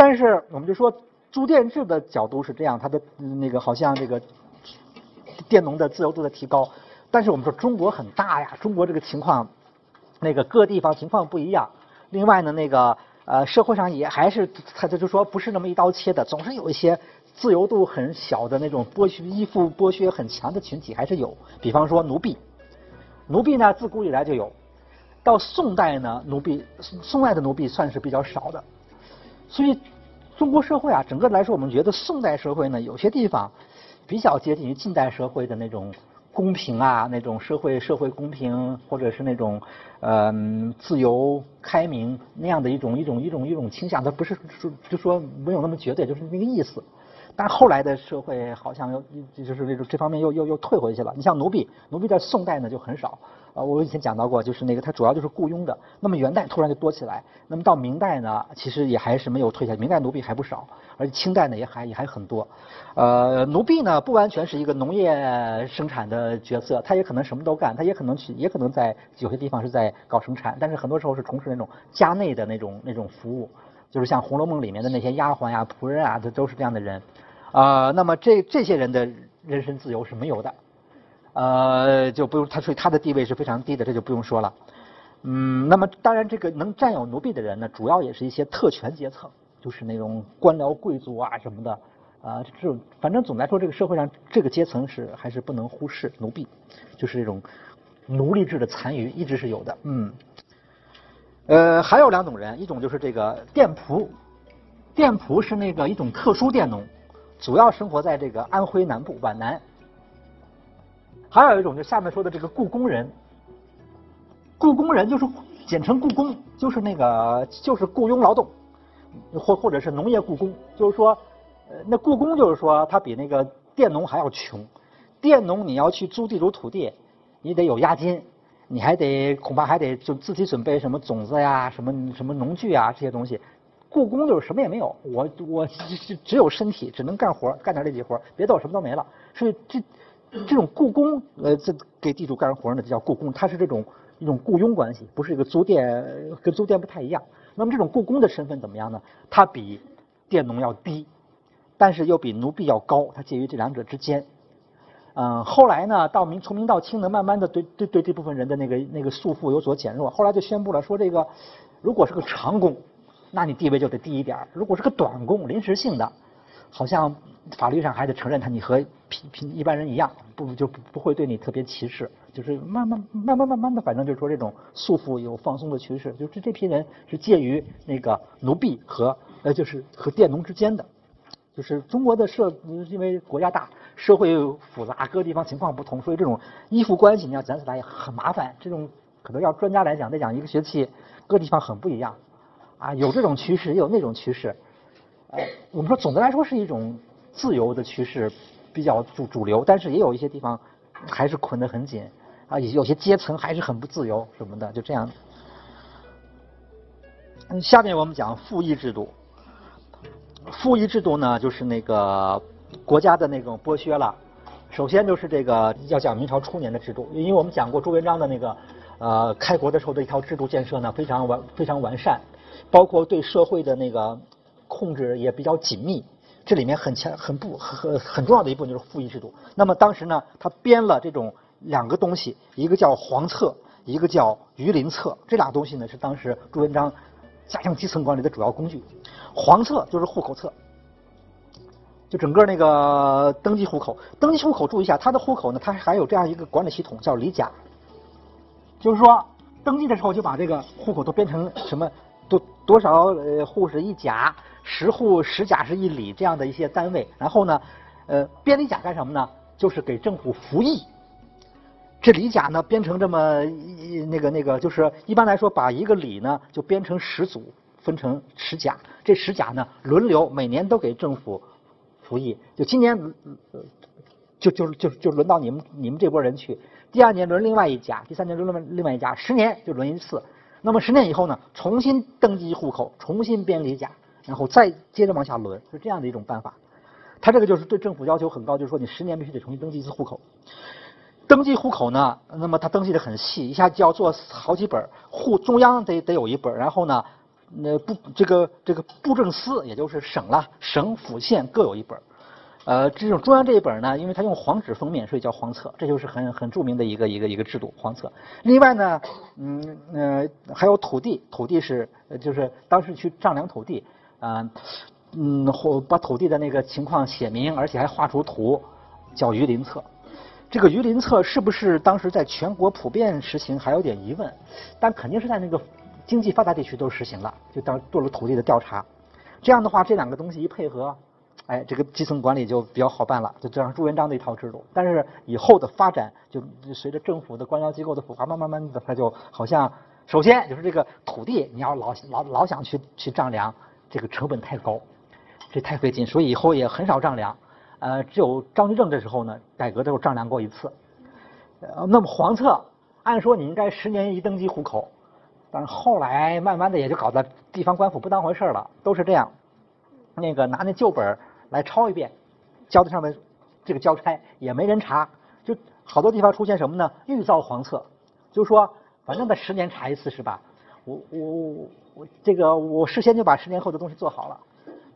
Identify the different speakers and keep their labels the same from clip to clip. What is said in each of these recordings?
Speaker 1: 但是我们就说租佃制的角度是这样，它的那个好像这个佃农的自由度在提高。但是我们说中国很大呀，中国这个情况，那个各地方情况不一样。另外呢，那个呃社会上也还是他就就说不是那么一刀切的，总是有一些自由度很小的那种剥削依附剥削很强的群体还是有。比方说奴婢，奴婢呢自古以来就有，到宋代呢奴婢宋代的奴婢算是比较少的。所以，中国社会啊，整个来说，我们觉得宋代社会呢，有些地方比较接近于近代社会的那种公平啊，那种社会社会公平，或者是那种嗯自由开明那样的一种一种一种一种倾向。它不是说就说没有那么绝对，就是那个意思。但后来的社会好像又就是这种这方面又又又退回去了。你像奴婢，奴婢在宋代呢就很少。啊，我以前讲到过，就是那个它主要就是雇佣的。那么元代突然就多起来，那么到明代呢，其实也还是没有退下。明代奴婢还不少，而且清代呢也还也还很多。呃，奴婢呢不完全是一个农业生产的角色，他也可能什么都干，他也可能去，也可能在有些地方是在搞生产，但是很多时候是从事那种家内的那种那种服务，就是像《红楼梦》里面的那些丫鬟呀、仆人啊，这都是这样的人。啊，那么这这些人的人身自由是没有的。呃，就不用他，所以他的地位是非常低的，这就不用说了。嗯，那么当然，这个能占有奴婢的人呢，主要也是一些特权阶层，就是那种官僚贵族啊什么的。啊，这种反正总来说，这个社会上这个阶层是还是不能忽视奴婢，就是这种奴隶制的残余一直是有的。嗯，呃，还有两种人，一种就是这个佃仆，佃仆是那个一种特殊佃农，主要生活在这个安徽南部皖南。还有一种，就下面说的这个雇工人，雇工人就是简称雇工，就是那个就是雇佣劳动，或或者是农业雇工，就是说，呃，那雇工就是说他比那个佃农还要穷，佃农你要去租地主土地，你得有押金，你还得恐怕还得就自己准备什么种子呀、什么什么农具啊这些东西，雇工就是什么也没有，我我只只有身体，只能干活，干点这几活，别的我什么都没了，所以这。这种雇工，呃，这给地主干活呢，就叫雇工，他是这种一种雇佣关系，不是一个租佃，跟租佃不太一样。那么这种雇工的身份怎么样呢？他比佃农要低，但是又比奴婢要高，他介于这两者之间。嗯，后来呢，到明从明到清呢，慢慢的对对对这部分人的那个那个束缚有所减弱。后来就宣布了说，这个如果是个长工，那你地位就得低一点；如果是个短工，临时性的。好像法律上还得承认他，你和平平一般人一样，不就不不会对你特别歧视，就是慢慢慢慢慢慢的，反正就是说这种束缚有放松的趋势，就是这批人是介于那个奴婢和呃就是和佃农之间的，就是中国的社因为国家大，社会复杂，各地方情况不同，所以这种依附关系你要讲起来也很麻烦，这种可能要专家来讲，再讲一个学期，各地方很不一样，啊有这种趋势，也有那种趋势。呃，我们说总的来说是一种自由的趋势比较主主流，但是也有一些地方还是捆得很紧啊，有些阶层还是很不自由什么的，就这样。下面我们讲赋役制度。赋役制度呢，就是那个国家的那种剥削了。首先就是这个要讲明朝初年的制度，因为我们讲过朱元璋的那个呃开国的时候的一套制度建设呢，非常完非常完善，包括对社会的那个。控制也比较紧密，这里面很强、很不、很很重要的一部分就是赋役制度。那么当时呢，他编了这种两个东西，一个叫黄册，一个叫榆林册。这俩东西呢，是当时朱元璋加强基层管理的主要工具。黄册就是户口册，就整个那个登记户口。登记户口，注意一下，它的户口呢，它还有这样一个管理系统，叫里甲。就是说，登记的时候就把这个户口都编成什么多多少呃户是一甲。十户十甲是一里这样的一些单位，然后呢，呃，编里甲干什么呢？就是给政府服役。这里甲呢编成这么一那个那个，就是一般来说把一个里呢就编成十组，分成十甲。这十甲呢轮流每年都给政府服役。就今年就就就就轮到你们你们这波人去，第二年轮另外一家，第三年轮另外一家，十年就轮一次。那么十年以后呢，重新登记户口，重新编里甲。然后再接着往下轮，是这样的一种办法。他这个就是对政府要求很高，就是说你十年必须得重新登记一次户口。登记户口呢，那么他登记的很细，一下就要做好几本户，中央得得有一本，然后呢，那布这个这个布政司，也就是省了，省府县各有一本。呃，这种中央这一本呢，因为它用黄纸封面，所以叫黄册，这就是很很著名的一个一个一个制度，黄册。另外呢，嗯呃，还有土地，土地是就是当时去丈量土地，啊，嗯，或把土地的那个情况写明，而且还画出图，叫榆林册。这个榆林册是不是当时在全国普遍实行，还有点疑问，但肯定是在那个经济发达地区都实行了，就当做了土地的调查。这样的话，这两个东西一配合。哎，这个基层管理就比较好办了，就这样朱元璋的一套制度。但是以后的发展，就随着政府的官僚机构的腐化，慢慢慢的，它就好像，首先就是这个土地，你要老老老想去去丈量，这个成本太高，这太费劲，所以以后也很少丈量。呃，只有张居正这时候呢，改革的时候丈量过一次。呃，那么黄册，按说你应该十年一登记户口，但是后来慢慢的也就搞得地方官府不当回事了，都是这样，那个拿那旧本来抄一遍，交在上面，这个交差也没人查，就好多地方出现什么呢？预造黄册，就说，反正得十年查一次是吧？我我我这个我事先就把十年后的东西做好了，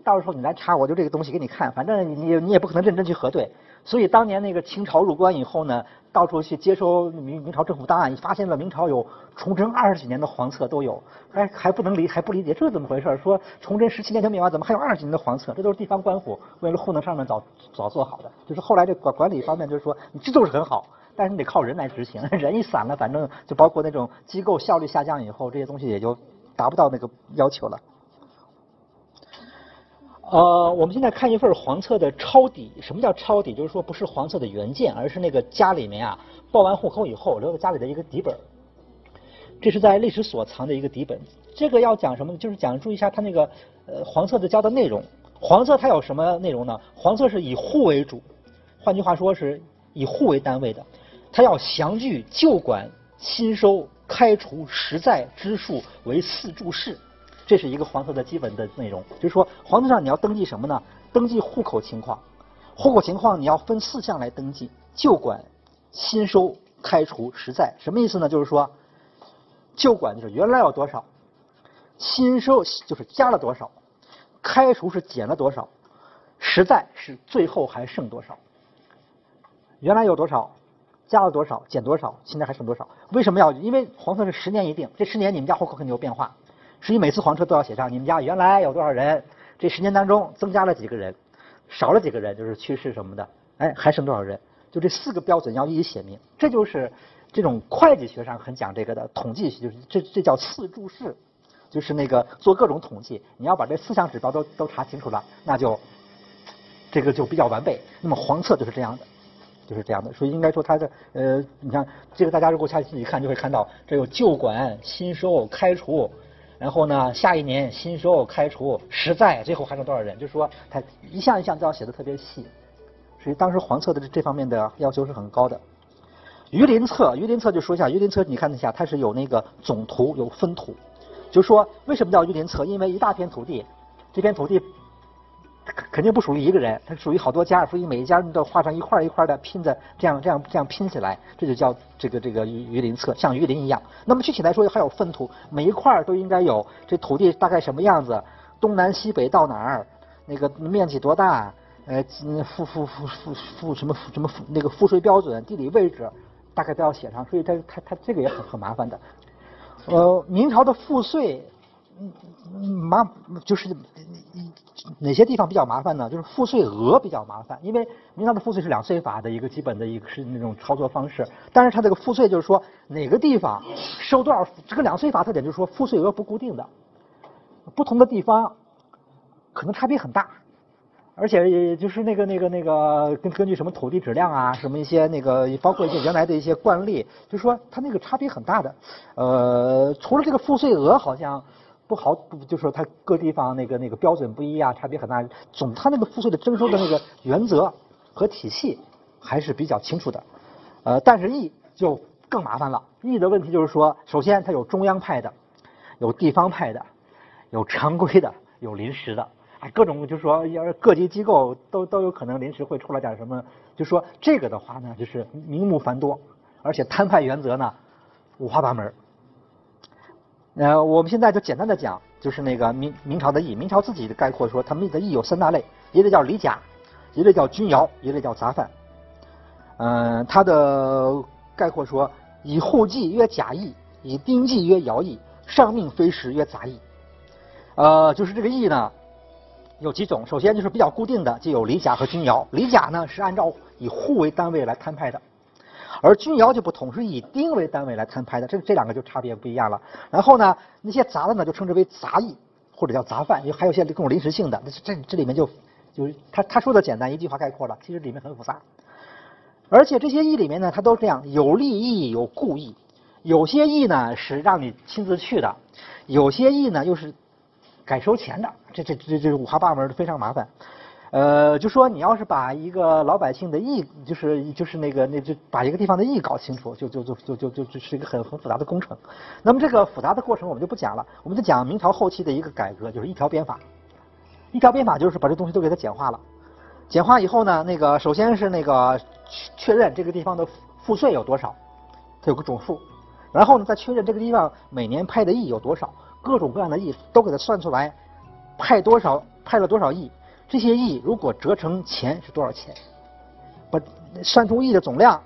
Speaker 1: 到时候你来查，我就这个东西给你看，反正你你也不可能认真去核对。所以当年那个清朝入关以后呢，到处去接收明明朝政府档案，发现了明朝有崇祯二十几年的黄册都有，还还不能理还不理解这是怎么回事？说崇祯十七年就灭亡，怎么还有二十几年的黄册？这都是地方官府为了糊弄上面早早做好的。就是后来这管管理方面就是说，你制度是很好，但是你得靠人来执行，人一散了，反正就包括那种机构效率下降以后，这些东西也就达不到那个要求了。呃，我们现在看一份黄册的抄底。什么叫抄底？就是说不是黄册的原件，而是那个家里面啊报完户口以后留在家里的一个底本。这是在历史所藏的一个底本。这个要讲什么？就是讲注意一下它那个呃黄册的交的内容。黄册它有什么内容呢？黄册是以户为主，换句话说是以户为单位的。它要详具旧管、新收、开除、实在之数为四注释。这是一个黄色的基本的内容，就是说黄色上你要登记什么呢？登记户口情况，户口情况你要分四项来登记：旧管、新收、开除、实在。什么意思呢？就是说，旧管就是原来有多少，新收就是加了多少，开除是减了多少，实在是最后还剩多少。原来有多少，加了多少，减多少，现在还剩多少？为什么要？因为黄色是十年一定，这十年你们家户口肯定有变化。所以每次黄车都要写上你们家原来有多少人，这十年当中增加了几个人，少了几个人，就是去世什么的，哎，还剩多少人？就这四个标准要一一写明。这就是这种会计学上很讲这个的统计，就是这这叫四注释，就是那个做各种统计，你要把这四项指标都都查清楚了，那就这个就比较完备。那么黄册就是这样的，就是这样的。所以应该说它的呃，你看这个大家如果下去自己看就会看到，这有旧管、新收、开除。然后呢，下一年新收、开除、实在，最后还剩多少人？就说，他一项一项都要写的特别细。所以当时黄策的这方面的要求是很高的。榆林册，榆林册就说一下，榆林册你看一下，它是有那个总图，有分图。就说，为什么叫榆林册？因为一大片土地，这片土地。肯定不属于一个人，它属于好多家，所以每一家人都画上一块一块的拼的，这样这样这样拼起来，这就叫这个这个鱼鱼鳞册，像鱼鳞一样。那么具体来说还有粪土，每一块都应该有这土地大概什么样子，东南西北到哪儿，那个面积多大，呃，赋赋赋赋赋什么什么那个赋税标准、地理位置，大概都要写上。所以它它它这个也很很麻烦的。呃，明朝的赋税。麻就是哪些地方比较麻烦呢？就是赋税额比较麻烦，因为明朝的赋税是两税法的一个基本的一个是那种操作方式，但是它这个赋税就是说哪个地方收多少，这个两税法特点就是说赋税额不固定的，不同的地方可能差别很大，而且也就是那个那个那个根根据什么土地质量啊，什么一些那个包括一些原来的一些惯例，就是说它那个差别很大的。呃，除了这个赋税额好像。不好，就说它各地方那个那个标准不一啊，差别很大。总它那个赋税的征收的那个原则和体系还是比较清楚的。呃，但是役就更麻烦了。役的问题就是说，首先它有中央派的，有地方派的，有常规的，有临时的，啊，各种就是说，要各级机构都都有可能临时会出来点什么。就说这个的话呢，就是名目繁多，而且摊派原则呢五花八门。呃，我们现在就简单的讲，就是那个明明朝的义，明朝自己的概括说，他们的义有三大类，一类叫礼甲，一类叫军徭，一类叫杂犯。嗯，他的概括说，以户籍曰甲义，以丁纪曰徭义，上命非时曰杂役。呃，就是这个役呢，有几种，首先就是比较固定的，就有礼甲和军徭。礼甲呢是按照以户为单位来摊派的。而钧窑就不同，是以丁为单位来摊派的，这这两个就差别不一样了。然后呢，那些杂的呢就称之为杂役或者叫杂犯，还有些这种临时性的，这这里面就就是他他说的简单，一句话概括了，其实里面很复杂。而且这些役里面呢，它都这样，有利役有故役，有些役呢是让你亲自去的，有些役呢又是改收钱的，这这这这五花八门的，非常麻烦。呃，就说你要是把一个老百姓的意，就是就是那个那就把一个地方的意搞清楚，就就就就就就就是一个很很复杂的工程。那么这个复杂的过程我们就不讲了，我们就讲明朝后期的一个改革，就是一条鞭法。一条鞭法就是把这东西都给它简化了。简化以后呢，那个首先是那个确认这个地方的赋税有多少，它有个总数。然后呢，再确认这个地方每年派的役有多少，各种各样的役都给它算出来，派多少派了多少役。这些亿如果折成钱是多少钱？把算出亿的总量，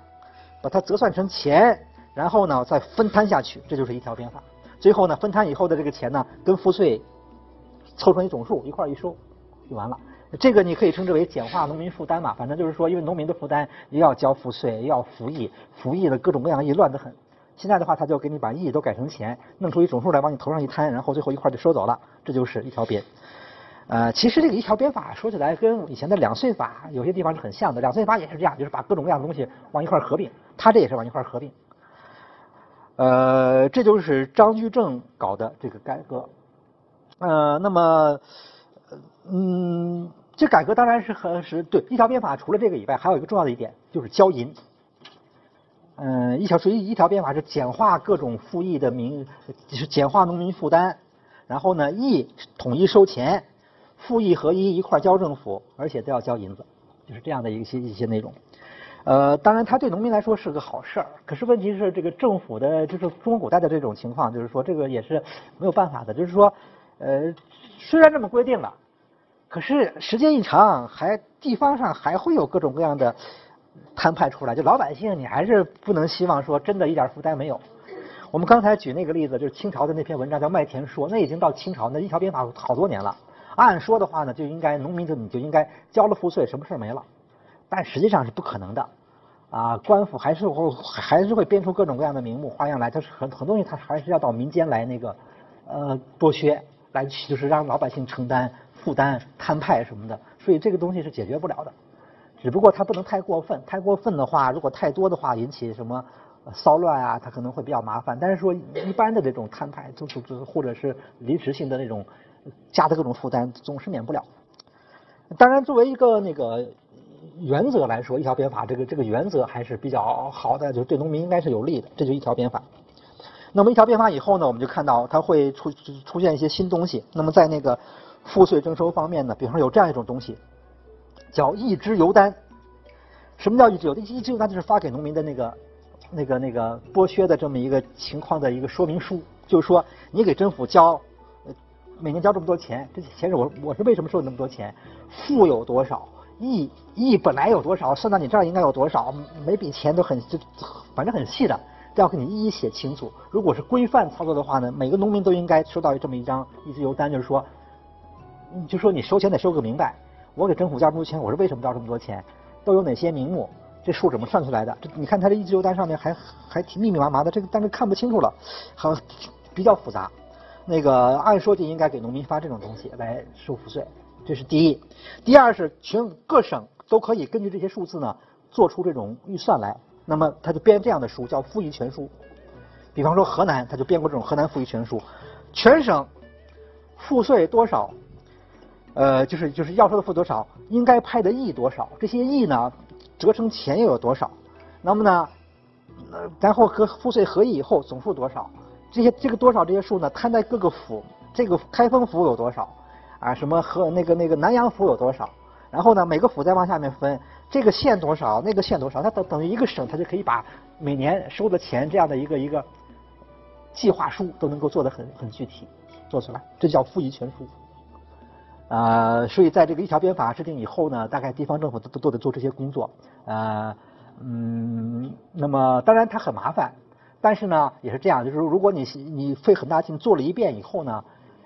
Speaker 1: 把它折算成钱，然后呢再分摊下去，这就是一条鞭法。最后呢分摊以后的这个钱呢跟赋税凑成一总数一块一收就完了。这个你可以称之为简化农民负担嘛，反正就是说因为农民的负担又要交赋税又要服役，服役的各种各样的役乱得很。现在的话他就给你把役都改成钱，弄出一总数来往你头上一摊，然后最后一块就收走了，这就是一条鞭。呃，其实这个一条鞭法说起来跟以前的两岁法有些地方是很像的。两岁法也是这样，就是把各种各样的东西往一块合并。他这也是往一块合并。呃，这就是张居正搞的这个改革。呃，那么，嗯，这改革当然是很是对一条鞭法。除了这个以外，还有一个重要的一点就是交银。嗯，一条属于一条鞭法是简化各种赋役的名，就是简化农民负担，然后呢，役统一收钱。赋役合一一块交政府，而且都要交银子，就是这样的一些一些内容。呃，当然，它对农民来说是个好事儿。可是问题是，这个政府的，就是中国古代的这种情况，就是说这个也是没有办法的。就是说，呃，虽然这么规定了，可是时间一长，还地方上还会有各种各样的摊派出来。就老百姓，你还是不能希望说真的一点负担没有。我们刚才举那个例子，就是清朝的那篇文章叫《麦田说》，那已经到清朝那一条鞭法好多年了。按说的话呢，就应该农民就你就应该交了赋税，什么事儿没了。但实际上是不可能的，啊，官府还是会还是会编出各种各样的名目花样来。它是很很多东西，它还是要到民间来那个呃剥削，来就是让老百姓承担负担摊派什么的。所以这个东西是解决不了的。只不过它不能太过分，太过分的话，如果太多的话，引起什么骚乱啊，它可能会比较麻烦。但是说一般的这种摊派，就是或者是临时性的那种。加的各种负担总是免不了。当然，作为一个那个原则来说，一条鞭法这个这个原则还是比较好的，就是对农民应该是有利的。这就一条鞭法。那么一条鞭法以后呢，我们就看到它会出出现一些新东西。那么在那个赋税征收方面呢，比方说有这样一种东西，叫一支邮单。什么叫一支邮？一支邮单就是发给农民的那个那个那个剥削的这么一个情况的一个说明书，就是说你给政府交。每年交这么多钱，这钱是我我是为什么收那么多钱？赋有多少？役役本来有多少？算到你这儿应该有多少？每笔钱都很就反正很细的，都要给你一一写清楚。如果是规范操作的话呢，每个农民都应该收到这么一张一支邮单，就是说，就说你收钱得收个明白。我给政府交这么多钱，我是为什么交这么多钱？都有哪些名目？这数怎么算出来的？这你看他这一支邮单上面还还挺密密麻麻的，这个但是看不清楚了，好比较复杂。那个按说就应该给农民发这种东西来收赋税，这是第一。第二是全各省都可以根据这些数字呢做出这种预算来，那么他就编这样的书叫赋役全书。比方说河南他就编过这种河南赋役全书，全省赋税多少，呃就是就是要收的赋多少，应该派的役多少，这些役呢折成钱又有多少，那么呢，然后和赋税合议以后总数多少。这些这个多少这些数呢？摊在各个府，这个开封府有多少？啊，什么和那个那个南阳府有多少？然后呢，每个府再往下面分，这个县多少，那个县多少，它等等于一个省，它就可以把每年收的钱这样的一个一个计划书都能够做得很很具体，做出来，这叫赋役权书。啊，所以在这个一条鞭法制定以后呢，大概地方政府都都都得做这些工作。呃，嗯，那么当然它很麻烦，但是呢也是这样，就是如果你你费很大劲做了一遍以后呢，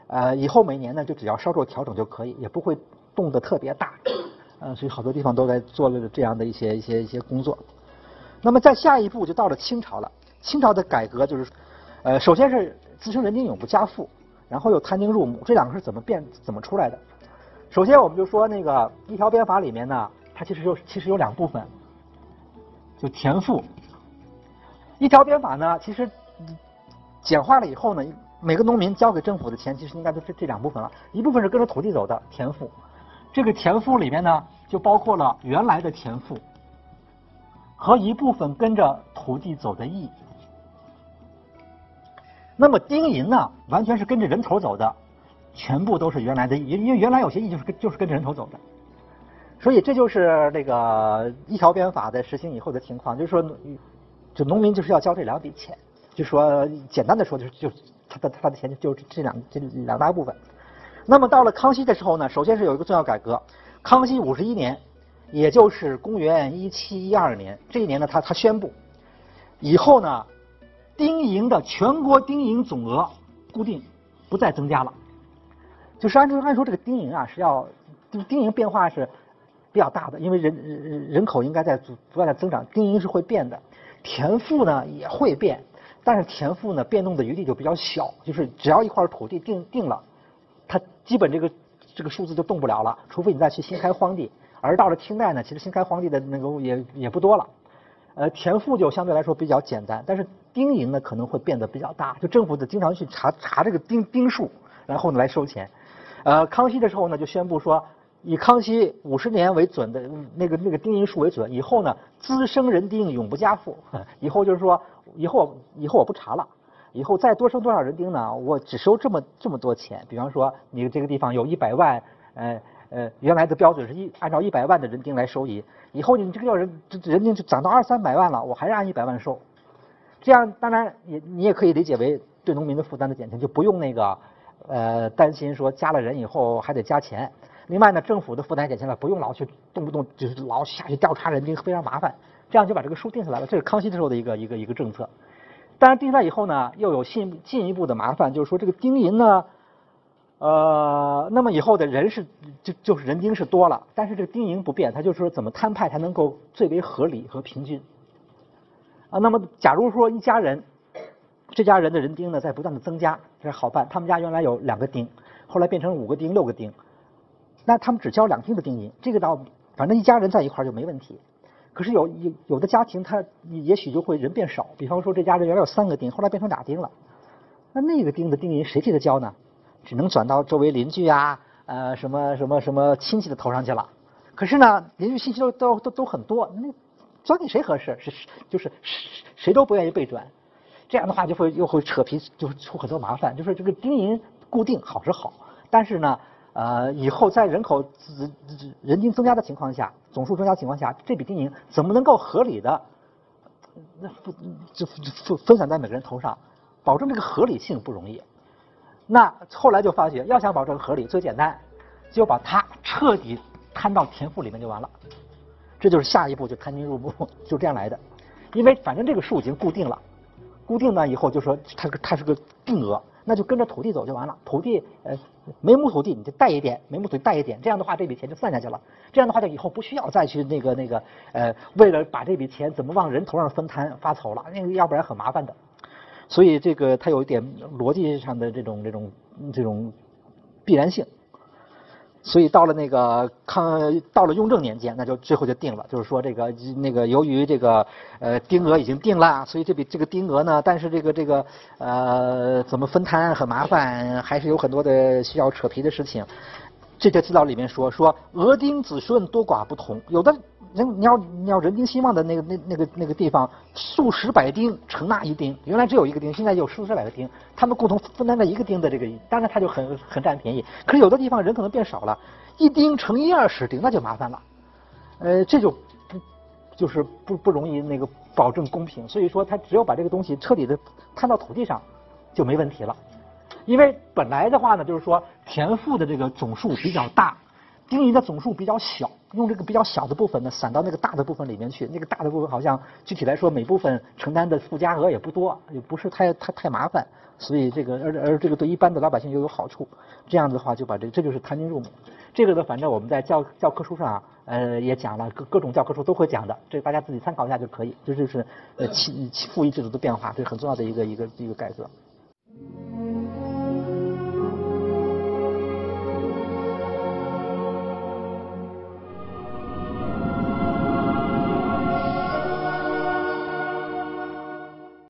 Speaker 1: 呃，以后每年呢就只要稍作调整就可以，也不会动得特别大。呃，所以好多地方都在做了这样的一些一些一些工作。那么在下一步就到了清朝了，清朝的改革就是，呃，首先是自称人丁永不加赋，然后又摊丁入亩，这两个是怎么变怎么出来的？首先，我们就说那个一条鞭法里面呢，它其实有其实有两部分，就田赋。一条鞭法呢，其实简化了以后呢，每个农民交给政府的钱，其实应该都是这两部分了。一部分是跟着土地走的田赋，这个田赋里面呢，就包括了原来的田赋和一部分跟着土地走的役。那么丁银呢，完全是跟着人头走的。全部都是原来的，因因为原来有些役就是跟就是跟着人头走的，所以这就是那个一条鞭法的实行以后的情况，就是说，就农民就是要交这两笔钱，就说简单的说就是就他的他的钱就是这两这两大部分。那么到了康熙的时候呢，首先是有一个重要改革，康熙五十一年，也就是公元一七一二年这一年呢，他他宣布，以后呢，丁银的全国丁银总额固定，不再增加了。就是按说按说这个丁银啊是要，就是丁银变化是比较大的，因为人人人口应该在不断的增长，丁银是会变的，田赋呢也会变，但是田赋呢变动的余地就比较小，就是只要一块土地定定了，它基本这个这个数字就动不了了，除非你再去新开荒地。而到了清代呢，其实新开荒地的那个也也不多了，呃，田赋就相对来说比较简单，但是丁银呢可能会变得比较大，就政府得经常去查查这个丁丁数，然后呢来收钱。呃，康熙的时候呢，就宣布说，以康熙五十年为准的那个那个丁银数为准，以后呢，滋生人丁永不加赋。以后就是说，以后以后我不查了，以后再多生多少人丁呢，我只收这么这么多钱。比方说，你这个地方有一百万，呃呃，原来的标准是一按照一百万的人丁来收益，以后你这个要人人丁就涨到二三百万了，我还是按一百万收。这样当然也你也可以理解为对农民的负担的减轻，就不用那个。呃，担心说加了人以后还得加钱。另外呢，政府的负担减轻了，不用老去动不动就是老下去调查人丁，非常麻烦。这样就把这个数定下来了。这是康熙的时候的一个一个一个政策。当然定下来以后呢，又有进进一步的麻烦，就是说这个丁银呢，呃，那么以后的人是就就是人丁是多了，但是这个丁银不变，它就是说怎么摊派才能够最为合理和平均。啊，那么假如说一家人。这家人的人丁呢在不断的增加，这是好办。他们家原来有两个丁，后来变成五个丁、六个丁，那他们只交两丁的丁银，这个倒反正一家人在一块儿就没问题。可是有有有的家庭他也许就会人变少，比方说这家人原来有三个丁，后来变成俩丁了，那那个丁的丁银谁替他交呢？只能转到周围邻居啊，呃什么什么什么亲戚的头上去了。可是呢，邻居信息都都都都很多，那转给谁合适？是是就是谁谁都不愿意被转。这样的话就会又会扯皮，就会出很多麻烦。就是这个丁银固定好是好，但是呢，呃，以后在人口人人均增加的情况下，总数增加情况下，这笔丁银怎么能够合理的那就分分散在每个人头上，保证这个合理性不容易。那后来就发觉，要想保证合理，最简单就把它彻底摊到田赋里面就完了。这就是下一步就摊丁入亩，就这样来的。因为反正这个数已经固定了。固定呢以后就说它它是个定额，那就跟着土地走就完了。土地呃每亩土地你就带一点，每亩土地带一点，这样的话这笔钱就算下去了。这样的话就以后不需要再去那个那个呃为了把这笔钱怎么往人头上分摊发愁了，那个要不然很麻烦的。所以这个它有一点逻辑上的这种这种这种必然性。所以到了那个康，到了雍正年间，那就最后就定了，就是说这个那个由于这个呃丁额已经定了，所以这笔这个丁额呢，但是这个这个呃怎么分摊很麻烦，还是有很多的需要扯皮的事情。这条资料里面说说额丁子顺多寡不同，有的。人你要你要人丁兴旺的那个那那个那个地方，数十百丁承那一丁，原来只有一个丁，现在有数十百个丁，他们共同分担了一个丁的这个，当然他就很很占便宜。可是有的地方人可能变少了，一丁乘一二十丁，那就麻烦了。呃，这就不就是不不容易那个保证公平，所以说他只有把这个东西彻底的摊到土地上，就没问题了。因为本来的话呢，就是说田赋的这个总数比较大，经营的总数比较小，用这个比较小的部分呢散到那个大的部分里面去，那个大的部分好像具体来说每部分承担的附加额也不多，也不是太太太麻烦，所以这个而而这个对一般的老百姓又有好处，这样子的话就把这这就是摊丁入亩，这个呢反正我们在教教科书上啊呃也讲了，各各种教科书都会讲的，这个大家自己参考一下就可以，这就是呃期赋役制度的变化，这是很重要的一个一个一个改革。